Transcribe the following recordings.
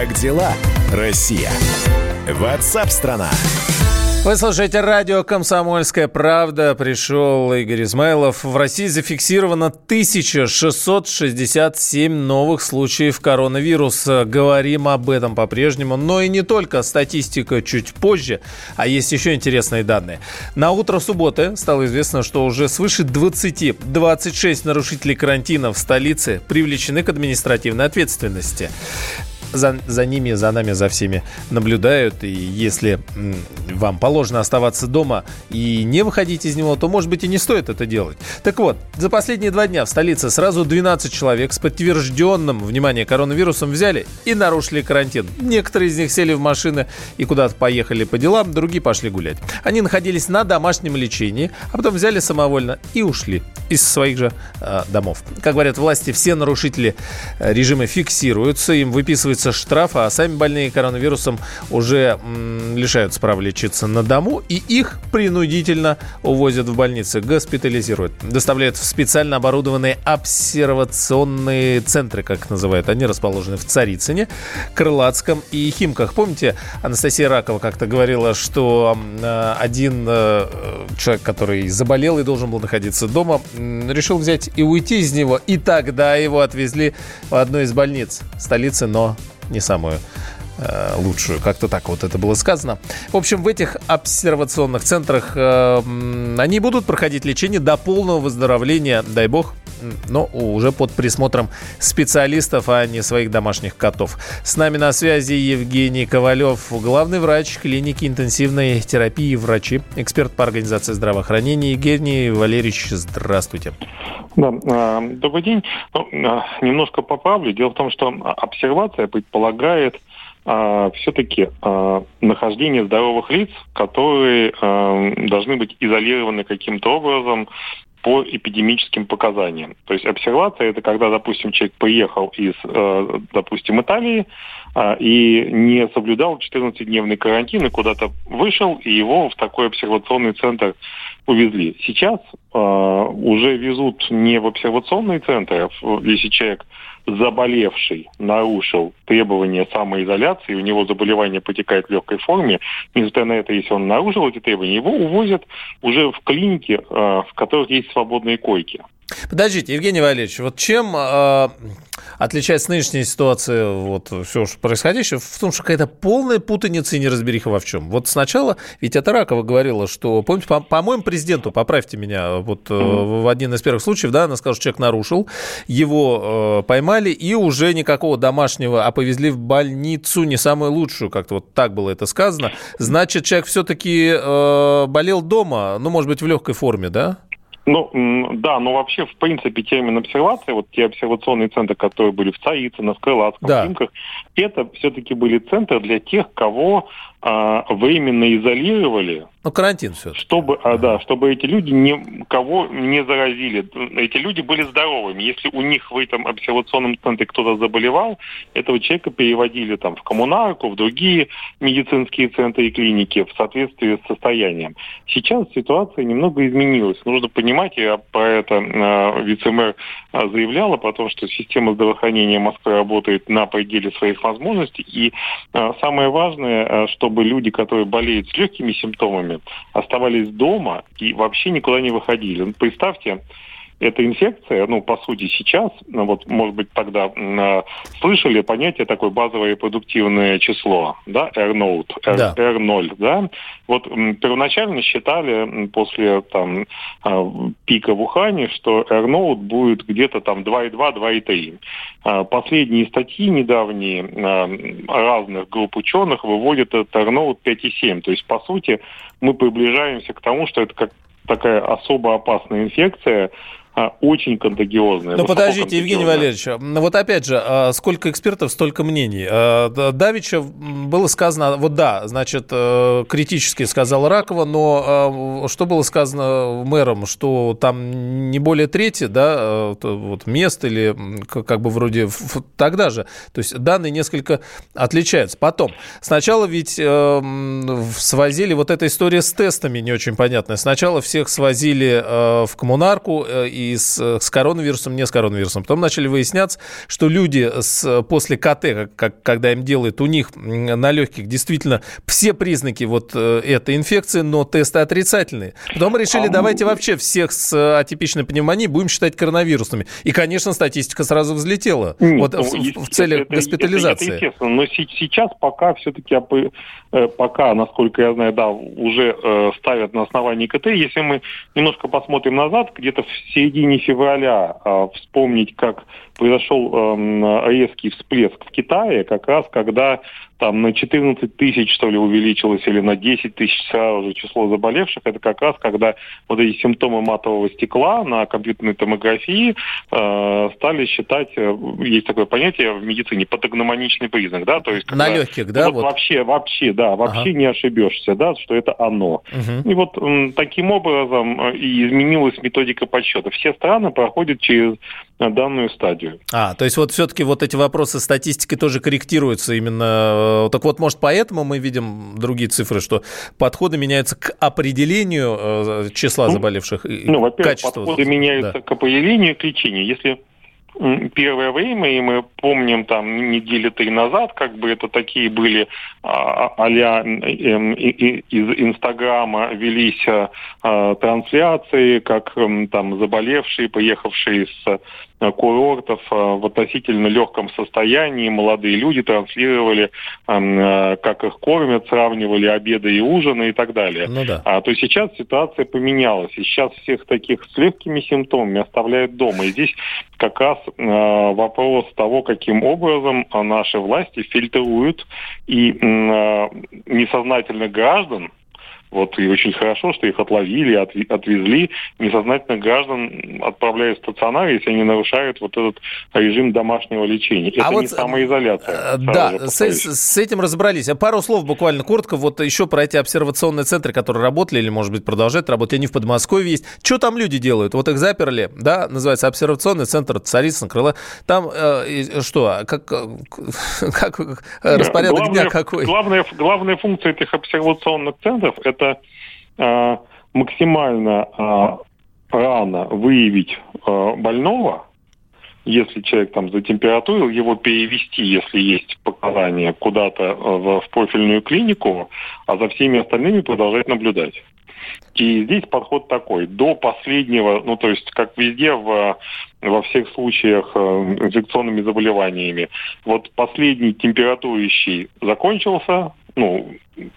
Как дела, Россия? Ватсап-страна! Вы слушаете радио «Комсомольская правда». Пришел Игорь Измайлов. В России зафиксировано 1667 новых случаев коронавируса. Говорим об этом по-прежнему. Но и не только. Статистика чуть позже. А есть еще интересные данные. На утро субботы стало известно, что уже свыше 20, 26 нарушителей карантина в столице привлечены к административной ответственности за, за ними, за нами, за всеми наблюдают. И если вам положено оставаться дома и не выходить из него, то, может быть, и не стоит это делать. Так вот, за последние два дня в столице сразу 12 человек с подтвержденным, внимание, коронавирусом взяли и нарушили карантин. Некоторые из них сели в машины и куда-то поехали по делам, другие пошли гулять. Они находились на домашнем лечении, а потом взяли самовольно и ушли из своих же э, домов. Как говорят власти, все нарушители э, режима фиксируются, им выписывается штраф, а сами больные коронавирусом уже м, лишаются права лечиться на дому, и их принудительно увозят в больницы, госпитализируют, доставляют в специально оборудованные обсервационные центры, как их называют. Они расположены в Царицыне, Крылатском и Химках. Помните, Анастасия Ракова как-то говорила, что э, один э, человек, который заболел и должен был находиться дома, решил взять и уйти из него. И тогда его отвезли в одну из больниц столицы, но не самую э, лучшую. Как-то так вот это было сказано. В общем, в этих обсервационных центрах э, они будут проходить лечение до полного выздоровления, дай бог, но уже под присмотром специалистов, а не своих домашних котов. С нами на связи Евгений Ковалев, главный врач клиники интенсивной терапии врачи, эксперт по организации здравоохранения. Евгений Валерьевич, здравствуйте. Да, а, добрый день. Ну, а, немножко поправлю. Дело в том, что обсервация предполагает а, все-таки нахождение здоровых лиц, которые должны быть изолированы каким-то образом по эпидемическим показаниям. То есть обсервация это когда, допустим, человек приехал из, э, допустим, Италии э, и не соблюдал 14-дневный карантин и куда-то вышел, и его в такой обсервационный центр увезли. Сейчас э, уже везут не в обсервационный центр, а если человек заболевший нарушил требования самоизоляции, у него заболевание потекает в легкой форме, несмотря на это, если он нарушил эти требования, его увозят уже в клинике, э, в которых есть свободные койки. Подождите, Евгений Валерьевич, вот чем э, отличается нынешняя ситуация, вот все происходящее, в том, что какая-то полная путаница и неразбериха во в чем. Вот сначала, ведь это Ракова говорила, что, помните, по- по-моему, президенту, поправьте меня, вот э, в один из первых случаев, да, она сказала, что человек нарушил, его э, поймали, и уже никакого домашнего, а повезли в больницу, не самую лучшую, как-то вот так было это сказано. Значит, человек все-таки э, болел дома, ну, может быть, в легкой форме, да? Ну, да, но вообще, в принципе, термин обсервация, вот те обсервационные центры, которые были в Царицыно, в Крылатском, да. в Химках, это все-таки были центры для тех, кого а, временно изолировали. Ну, карантин все. Чтобы, а, да, чтобы эти люди никого не заразили. Эти люди были здоровыми. Если у них в этом обсервационном центре кто-то заболевал, этого человека переводили там в коммунарку, в другие медицинские центры и клиники в соответствии с состоянием. Сейчас ситуация немного изменилась. Нужно понимать, я про это э, вице-мэр заявляла, потому что система здравоохранения Москвы работает на пределе своих возможностей. И э, самое важное, что чтобы люди, которые болеют с легкими симптомами, оставались дома и вообще никуда не выходили. Представьте, эта инфекция, ну, по сути, сейчас, ну, вот, может быть, тогда э, слышали понятие такое базовое продуктивное число, да, R0, R, да. R0, да. Вот м, первоначально считали после там э, пика в Ухане, что R0 будет где-то там 2,2, 2,3. Э, последние статьи недавние э, разных групп ученых выводят этот R0 5,7. То есть, по сути, мы приближаемся к тому, что это как такая особо опасная инфекция, а, очень контагиозная. Ну, подождите, Евгений Валерьевич, вот опять же, а, сколько экспертов, столько мнений. А, Давича было сказано, вот да, значит, э, критически сказал Ракова, но что было сказано мэром, что там не более трети, да, вот мест или как бы вроде тогда же. То есть данные несколько отличаются. Потом, сначала ведь э, свозили вот эта история с тестами не очень понятная. Сначала всех свозили э, в коммунарку, и с, с коронавирусом, не с коронавирусом. Потом начали выясняться, что люди с, после КТ, как, когда им делают, у них на легких действительно все признаки вот э, этой инфекции, но тесты отрицательные. Потом решили, а давайте вообще всех с атипичной пневмонией будем считать коронавирусными. И, конечно, статистика сразу взлетела. Нет, вот ну, в, в целях это, госпитализации. Это, это естественно, но сейчас пока все-таки, э, пока, насколько я знаю, да, уже э, ставят на основании КТ. Если мы немножко посмотрим назад, где-то в середине февраля э, вспомнить, как произошел э, резкий всплеск в Китае, как раз когда там на 14 тысяч, что ли, увеличилось, или на 10 тысяч сразу же число заболевших, это как раз когда вот эти симптомы матового стекла на компьютерной томографии э, стали считать, э, есть такое понятие в медицине, патогномоничный признак, да, то есть... Когда, на легких, да? Вот, вот. Вообще, вообще, да, вообще ага. не ошибешься, да, что это оно. Угу. И вот м, таким образом э, и изменилась методика подсчета. Все страны проходят через данную стадию. А, то есть вот все-таки вот эти вопросы статистики тоже корректируются именно. Э, так вот, может, поэтому мы видим другие цифры, что подходы меняются к определению э, числа ну, заболевших? Ну, во-первых, подходы меняются да. к определению к лечению. Если первое время, и мы помним там недели три назад, как бы это такие были а-ля эм, из Инстаграма велись а, трансляции, как там заболевшие, поехавшие с Э, курортов э, в относительно легком состоянии. Молодые люди транслировали, э, как их кормят, сравнивали обеды и ужины и так далее. Ну, да. а, то есть сейчас ситуация поменялась. И сейчас всех таких с легкими симптомами оставляют дома. И здесь как раз вопрос того, каким образом наши власти фильтруют и несознательных граждан, вот и очень хорошо, что их отловили, отвезли. Несознательных граждан отправляют в стационар, если они нарушают вот этот режим домашнего лечения. А Это вот, не самоизоляция. Э, да, с, с этим разобрались. А пару слов буквально коротко. Вот еще про эти обсервационные центры, которые работали или, может быть, продолжают работать. Они в Подмосковье есть. Что там люди делают? Вот их заперли, да, называется обсервационный центр Царицын, Крыла. Там э, что, а как, э, как распорядок главная, дня какой? Главная, главная функция этих обсервационных центров – это это э, максимально э, рано выявить э, больного, если человек там затемпературил, его перевести, если есть показания, куда-то в, в профильную клинику, а за всеми остальными продолжать наблюдать. И здесь подход такой. До последнего, ну то есть как везде в, во всех случаях инфекционными заболеваниями, вот последний температующий закончился, ну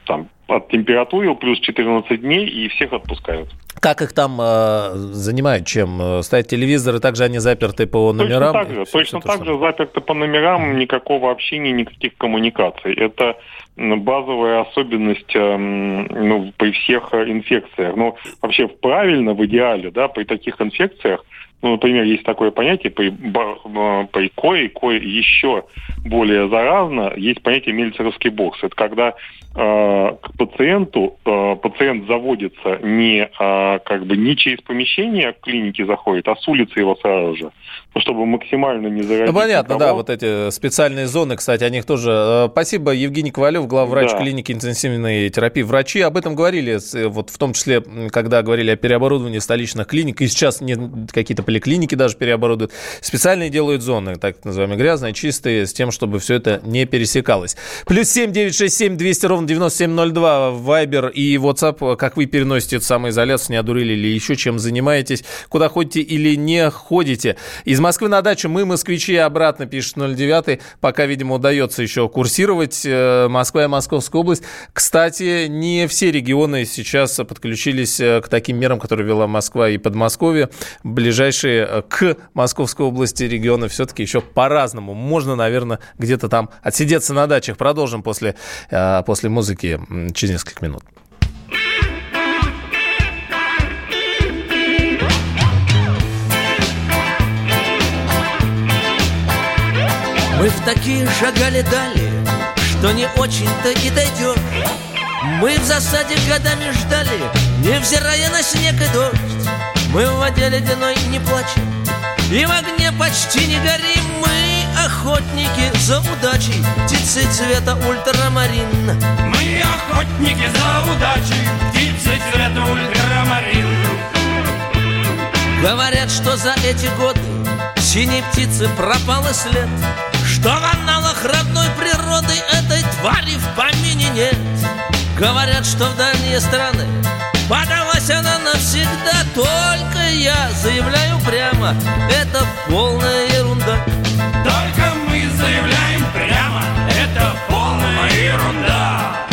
там оттемпературил, плюс 14 дней, и всех отпускают. Как их там э, занимают? Чем? Ставят телевизоры, также они заперты по номерам? Точно так же, точно так же заперты по номерам, никакого общения, никаких коммуникаций. Это базовая особенность э, ну, при всех инфекциях. Ну, вообще правильно, в идеале, да, при таких инфекциях ну, например, есть такое понятие при, при кое, кое еще более заразно, есть понятие мельцеровский бокс. Это когда э, к пациенту э, пациент заводится не э, как бы не через помещение клиники заходит, а с улицы его сразу же, ну, чтобы максимально не заразить. Ну, понятно, никого. да, вот эти специальные зоны, кстати, о них тоже. Э, спасибо, Евгений Ковалев, главврач да. клиники интенсивной терапии. Врачи об этом говорили, вот в том числе, когда говорили о переоборудовании столичных клиник, и сейчас нет какие-то поликлиники даже переоборудуют. Специальные делают зоны, так называемые грязные, чистые, с тем, чтобы все это не пересекалось. Плюс семь девять шесть семь двести ровно девяносто семь ноль два Вайбер и WhatsApp. Как вы переносите эту самоизоляцию, не одурили или еще чем занимаетесь, куда ходите или не ходите. Из Москвы на дачу мы, москвичи, обратно, пишет 09. Пока, видимо, удается еще курсировать. Э, Москва и Московская область. Кстати, не все регионы сейчас подключились э, к таким мерам, которые вела Москва и Подмосковье. Ближайшие э, к Московской области регионы все-таки еще по-разному. Можно, наверное, где-то там отсидеться на дачах. Продолжим после, после музыки через несколько минут. Мы в такие шагали дали, что не очень-то и дойдешь. Мы в засаде годами ждали, невзирая на снег и дождь. Мы в воде ледяной не плачем, и в огне почти не горим. Мы охотники за удачей, птицы цвета ультрамарин. Мы охотники за удачей, птицы цвета ультрамарин. Говорят, что за эти годы Синей птицы пропал и след Что в аналах родной природы Этой твари в помине нет? Говорят, что в дальние страны Подалась она навсегда. Только я заявляю прямо Это полная ерунда. Только мы заявляем прямо Это полная ерунда.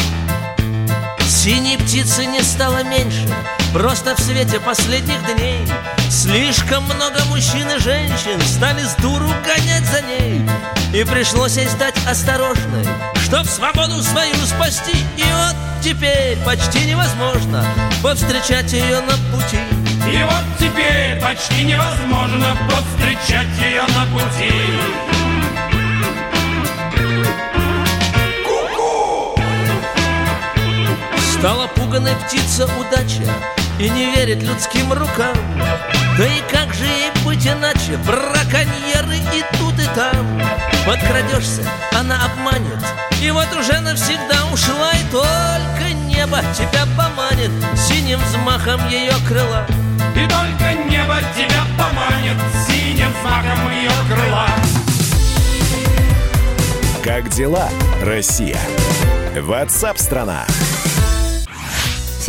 Синей птицы не стало меньше Просто в свете последних дней Слишком много мужчин и женщин Стали с дуру гонять за ней. И пришлось ей стать осторожной Чтоб свободу свою спасти. И вот теперь почти невозможно Повстречать ее на пути. И вот теперь почти невозможно Повстречать ее на пути. Стала пуганой птица удача И не верит людским рукам. Да и как же ей быть иначе? Браконьеры и тут и там. Подкрадешься, она обманет. И вот уже навсегда ушла И только небо тебя поманит. Синим взмахом ее крыла. И только небо тебя поманит. Синим знаком ее крыла. Как дела, Россия? Ватсап-страна!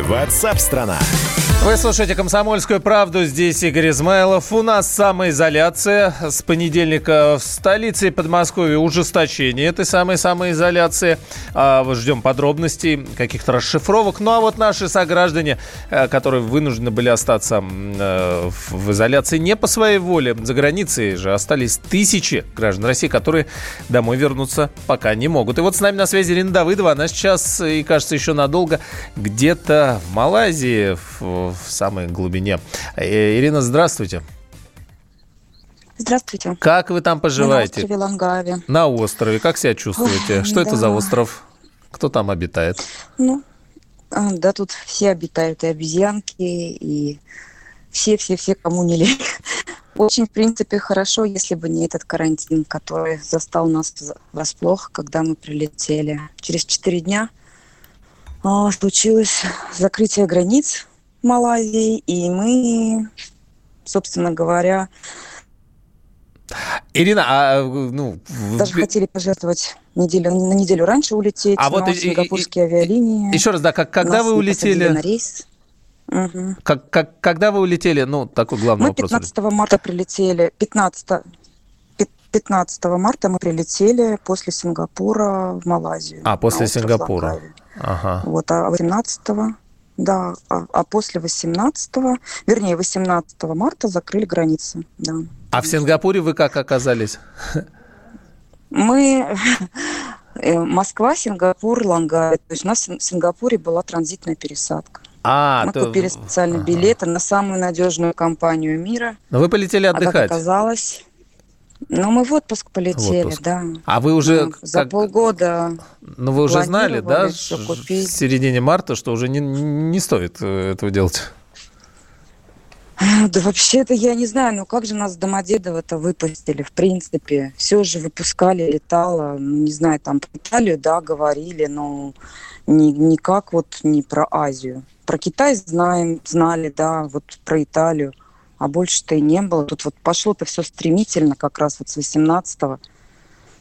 Ватсап-страна! Вы слушаете «Комсомольскую правду». Здесь Игорь Измайлов. У нас самоизоляция. С понедельника в столице и Подмосковье ужесточение этой самой самоизоляции. А, ждем подробностей, каких-то расшифровок. Ну а вот наши сограждане, э, которые вынуждены были остаться э, в изоляции не по своей воле, за границей же остались тысячи граждан России, которые домой вернуться пока не могут. И вот с нами на связи Ирина Давыдова. Она сейчас, и кажется, еще надолго где-то в Малайзии, в в самой глубине. Э, Ирина, здравствуйте. Здравствуйте. Как вы там поживаете? На острове Лангаве. На острове. Как себя чувствуете? Ой, Что да. это за остров? Кто там обитает? Ну, а, да, тут все обитают, и обезьянки, и все-все-все, кому не лень. Очень, в принципе, хорошо, если бы не этот карантин, который застал нас врасплох, когда мы прилетели. Через четыре дня случилось закрытие границ Малайзии, и мы, собственно говоря, Ирина, а ну даже хотели пожертвовать неделю на неделю раньше улететь. А вот сингапурские и, авиалинии. Еще раз, да, как, когда вы улетели? На рейс. Угу. Как, как, когда вы улетели? Ну, такой главный мы вопрос. Мы 15 марта прилетели. 15, 15 марта мы прилетели после Сингапура в Малайзию. А, после Сингапура. Ага. Вот, а 18 да, а, а после 18, вернее, 18 марта закрыли границы, да. А в Сингапуре вы как оказались? Мы э, Москва, Сингапур, Лангай. То есть у нас в Сингапуре была транзитная пересадка. А, Мы то... купили специальные ага. билеты на самую надежную компанию мира. Но вы полетели отдыхать. А как оказалось, ну, мы в отпуск полетели, в отпуск. да. А вы уже... Ну, за полгода Ну, вы уже знали, да, в середине марта, что уже не, не стоит э, этого делать? Да вообще-то я не знаю, ну как же нас Домодедово-то выпустили, в принципе. Все же выпускали, летало, ну, не знаю, там про Италию, да, говорили, но ни, никак вот не про Азию. Про Китай знаем, знали, да, вот про Италию а больше-то и не было. Тут вот пошло-то все стремительно, как раз вот с 18-го.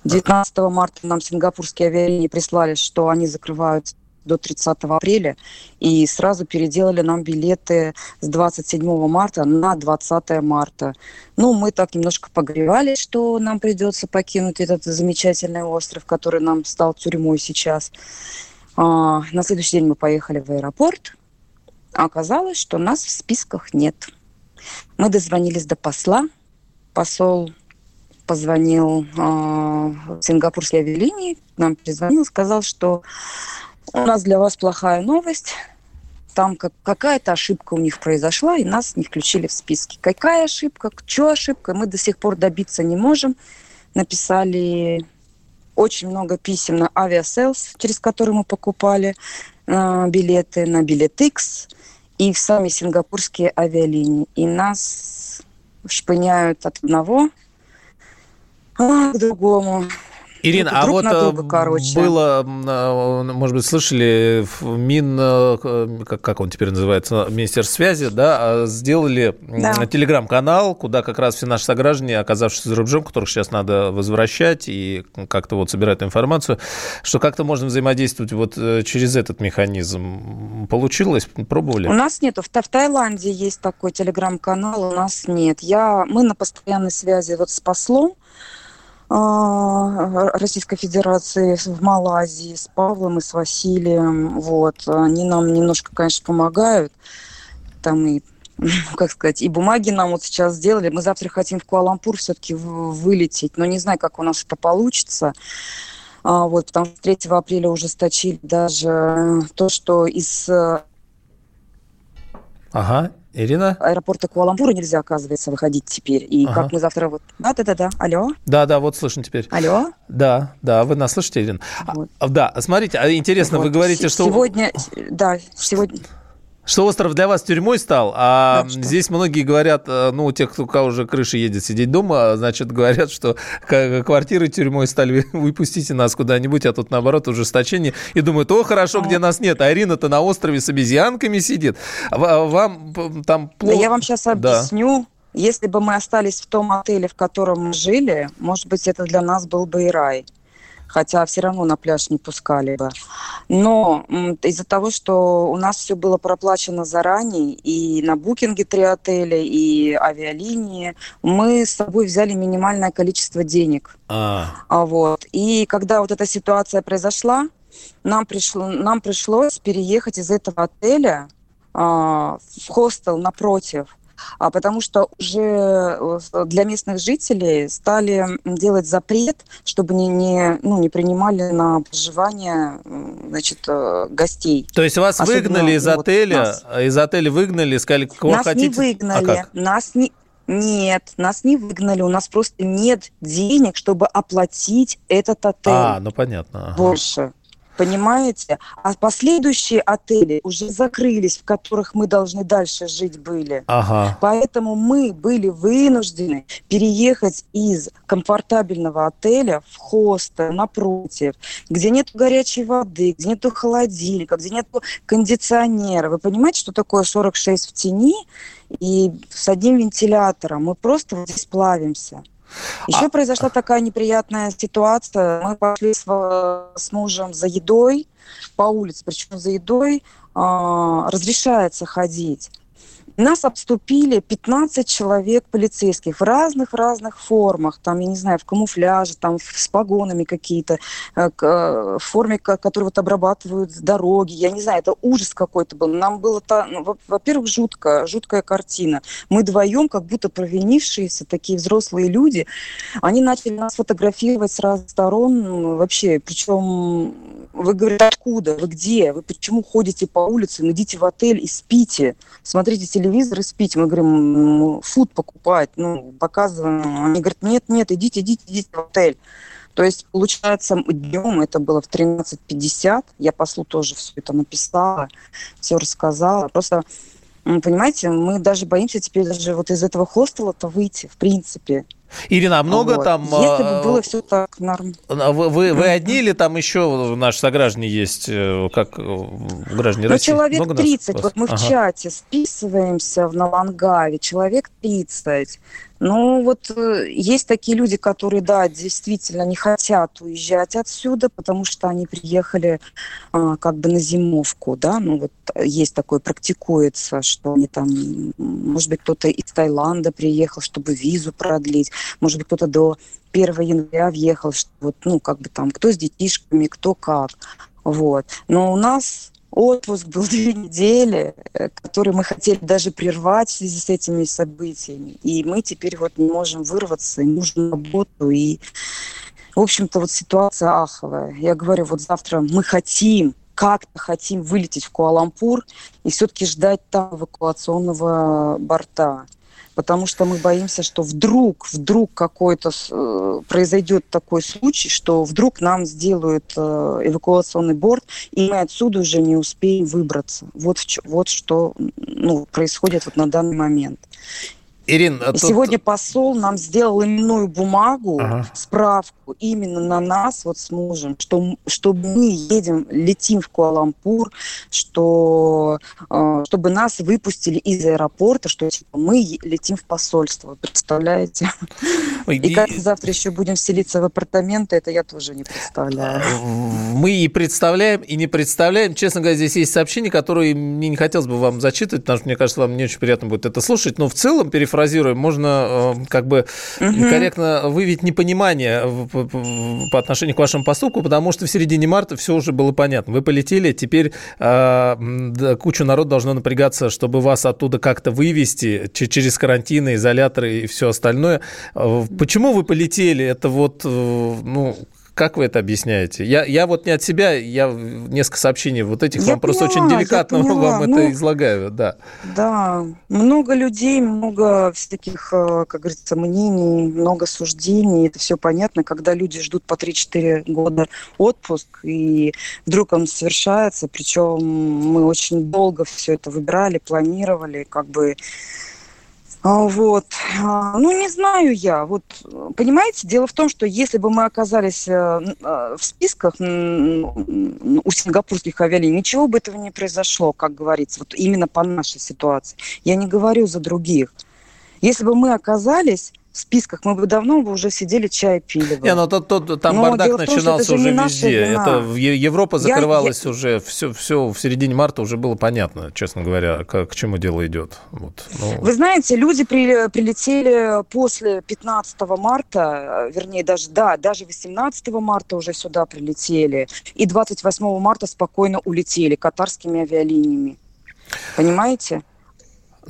19 марта нам сингапурские авиалинии прислали, что они закрывают до 30 апреля, и сразу переделали нам билеты с 27 марта на 20 марта. Ну, мы так немножко погревали, что нам придется покинуть этот замечательный остров, который нам стал тюрьмой сейчас. А, на следующий день мы поехали в аэропорт, а оказалось, что нас в списках нет. Мы дозвонились до посла. Посол позвонил э, в сингапурские авиалинии, нам перезвонил, сказал, что у нас для вас плохая новость. Там как, какая-то ошибка у них произошла, и нас не включили в списки. Какая ошибка, что ошибка, мы до сих пор добиться не можем. Написали очень много писем на Aviasales, через который мы покупали э, билеты, на Biletix и в сами сингапурские авиалинии. И нас шпыняют от одного а, к другому. Ирина, а вот друга, короче. было, а, может быть, слышали, Мин, э, как, как он теперь называется, Министерство связи, да, а, сделали да. телеграм-канал, куда как раз все наши сограждане, оказавшиеся за рубежом, которых сейчас надо возвращать и как-то вот собирать информацию, что как-то можно взаимодействовать вот э, через этот механизм. Получилось? Пробовали? У нас нет. В, в Таиланде есть такой телеграм-канал, у нас нет. Я, мы на постоянной связи вот с послом, Российской Федерации в Малайзии с Павлом и с Василием. Вот. Они нам немножко, конечно, помогают. Там и как сказать, и бумаги нам вот сейчас сделали. Мы завтра хотим в Куала-Лампур все-таки вылететь, но не знаю, как у нас это получится. А, вот, потому что 3 апреля ужесточили даже то, что из... Э, ага, Ирина? Аэропорта Куала-Лумпура нельзя, оказывается, выходить теперь. И ага. как мы завтра вот... Да-да-да, алло? Да-да, вот слышно теперь. Алло? Да, да, вы нас слышите, Ирина? Вот. А, да, смотрите, а интересно, вот. вы говорите, что... Сегодня, да, сегодня... Что остров для вас тюрьмой стал, а да, здесь многие говорят, э, ну, у тех, у кого уже крыша едет сидеть дома, значит, говорят, что квартиры тюрьмой стали, выпустите нас куда-нибудь, а тут, наоборот, ужесточение. И думают, о, хорошо, где нас нет, а Ирина-то на острове с обезьянками сидит. А вам там плохо... Да я вам сейчас объясню. Да. Если бы мы остались в том отеле, в котором мы жили, может быть, это для нас был бы и рай хотя все равно на пляж не пускали бы. Но из-за того, что у нас все было проплачено заранее, и на букинге три отеля, и авиалинии, мы с собой взяли минимальное количество денег. А. А вот. И когда вот эта ситуация произошла, нам, пришло, нам пришлось переехать из этого отеля а, в хостел напротив потому что уже э, для местных жителей стали делать запрет, чтобы не, не, ну, не принимали на проживание значит, э, гостей. То есть вас Особенно, выгнали из вот отеля, нас. из отеля выгнали, сказали, кого нас хотите? не выгнали, а как? нас не, нет, нас не выгнали, у нас просто нет денег, чтобы оплатить этот отель. А, ну понятно. Ага. Больше понимаете? А последующие отели уже закрылись, в которых мы должны дальше жить были. Ага. Поэтому мы были вынуждены переехать из комфортабельного отеля в хостел напротив, где нет горячей воды, где нет холодильника, где нет кондиционера. Вы понимаете, что такое 46 в тени и с одним вентилятором? Мы просто здесь плавимся. Еще а... произошла такая неприятная ситуация. Мы пошли с, с мужем за едой по улице, причем за едой а, разрешается ходить. Нас обступили 15 человек полицейских в разных-разных формах. Там, я не знаю, в камуфляже, там с погонами какие-то, э, э, в форме, которые вот обрабатывают дороги. Я не знаю, это ужас какой-то был. Нам было, ну, во-первых, жутко, жуткая картина. Мы вдвоем, как будто провинившиеся такие взрослые люди, они начали нас фотографировать с разных сторон вообще. Причем вы говорите, откуда, вы где, вы почему ходите по улице, ну, идите в отель и спите, смотрите телевизор и спите. Мы говорим, ну, фуд покупать, ну, показываем. Они говорят, нет, нет, идите, идите, идите в отель. То есть, получается, днем это было в 13.50. Я послу тоже все это написала, все рассказала. Просто, понимаете, мы даже боимся теперь даже вот из этого хостела-то выйти, в принципе. Ирина, а много вот. там... Если бы а, было все так нормально. Вы, вы, вы одни или там еще наши сограждане есть, э, как э, граждане ну, России? человек много 30. Нас? Вот мы ага. в чате списываемся в Налангаве, человек 30. Ну, вот э, есть такие люди, которые, да, действительно не хотят уезжать отсюда, потому что они приехали а, как бы на зимовку, да, ну вот есть такое, практикуется, что они там, может быть, кто-то из Таиланда приехал, чтобы визу продлить, может быть, кто-то до 1 января въехал, что вот, ну, как бы там, кто с детишками, кто как, вот. Но у нас отпуск был две недели, э, который мы хотели даже прервать в связи с этими событиями. И мы теперь вот не можем вырваться, нужно работу. И, в общем-то, вот ситуация аховая. Я говорю, вот завтра мы хотим, как-то хотим вылететь в Куалампур и все-таки ждать там эвакуационного борта. Потому что мы боимся, что вдруг, вдруг какой-то э, произойдет такой случай, что вдруг нам сделают э, эвакуационный борт, и мы отсюда уже не успеем выбраться. Вот, вот что ну, происходит вот на данный момент. Ирин, а тут... Сегодня посол нам сделал именную бумагу, ага. справку именно на нас вот с мужем, что, что мы едем, летим в Куалампур, что э, чтобы нас выпустили из аэропорта, что типа, мы летим в посольство, представляете? Ой, и, и как завтра еще будем селиться в апартаменты, это я тоже не представляю. Мы и представляем, и не представляем. Честно говоря, здесь есть сообщения, которые мне не хотелось бы вам зачитывать, потому что мне кажется, вам не очень приятно будет это слушать, но в целом, перефразируя можно э, как бы угу. корректно выявить непонимание по отношению к вашему поступку, потому что в середине марта все уже было понятно. Вы полетели, теперь э, кучу народ должно напрягаться, чтобы вас оттуда как-то вывести через карантины, изоляторы и все остальное. Э, почему вы полетели? Это вот, ну, как вы это объясняете? Я, я вот не от себя, я несколько сообщений вот этих я вам поняла, просто очень деликатно вам ну, это излагаю, да. Да, много людей, много всяких, э, как говорится, мнений, много суждений, это все понятно, когда люди ждут по 3-4 года отпуск, и вдруг он совершается, причем мы очень долго все это выбирали, планировали, как бы вот. А, ну, не знаю я. Вот, понимаете, дело в том, что если бы мы оказались э, э, в списках у сингапурских авиалиний, ничего бы этого не произошло, как говорится, вот именно по нашей ситуации. Я не говорю за других. Если бы мы оказались в списках, мы бы давно бы уже сидели, чай пили. Бы. Не, ну тот, тот, там Но бардак начинался том, уже везде. Это Европа закрывалась я, уже, все, все в середине марта уже было понятно, честно говоря, к, к чему дело идет. Вот, ну. Вы знаете, люди при, прилетели после 15 марта, вернее, даже, да, даже 18 марта уже сюда прилетели, и 28 марта спокойно улетели катарскими авиалиниями. Понимаете?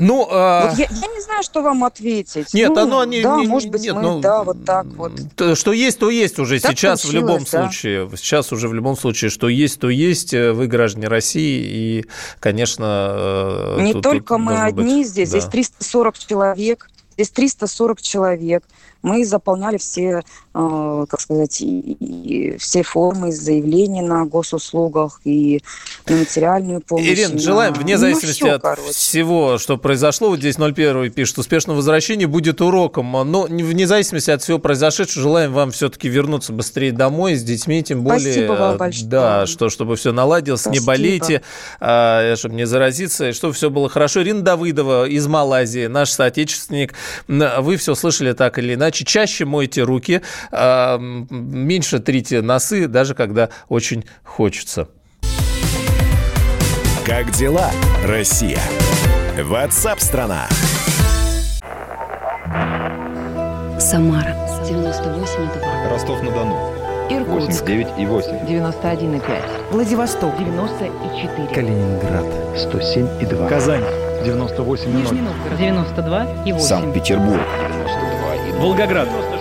Ну, а... вот я, я не знаю, что вам ответить. Нет, ну, оно не, да, не, может быть, нет, мы, ну, да, вот так вот. То, что есть, то есть уже так сейчас в любом да. случае. Сейчас уже в любом случае, что есть, то есть. Э, вы граждане России и, конечно, э, не тут, только тут мы одни быть, здесь, да. здесь 340 человек, здесь 340 человек мы заполняли все, как сказать, и, все формы заявлений на госуслугах и на материальную помощь. Ирина, на... желаем, вне ну, зависимости все, от короче. всего, что произошло, вот здесь 01 пишет, успешное возвращение будет уроком, но вне зависимости от всего произошедшего, желаем вам все-таки вернуться быстрее домой с детьми, тем более... Спасибо вам большое. Да, что, чтобы все наладилось, Спасибо. не болейте, а, чтобы не заразиться, и чтобы все было хорошо. Ирина Давыдова из Малайзии, наш соотечественник, вы все слышали так или иначе, чаще мойте руки, а, меньше трите носы, даже когда очень хочется. Как дела, Россия? Ватсап-страна! Самара 98,2. Ростов-на-Дону. Иркутск. 89,8. 91,5. Владивосток. 94. Калининград. 107,2. Казань. 98,0. Нижний Новгород. 92,8. Санкт-Петербург. Волгоград. 96,5.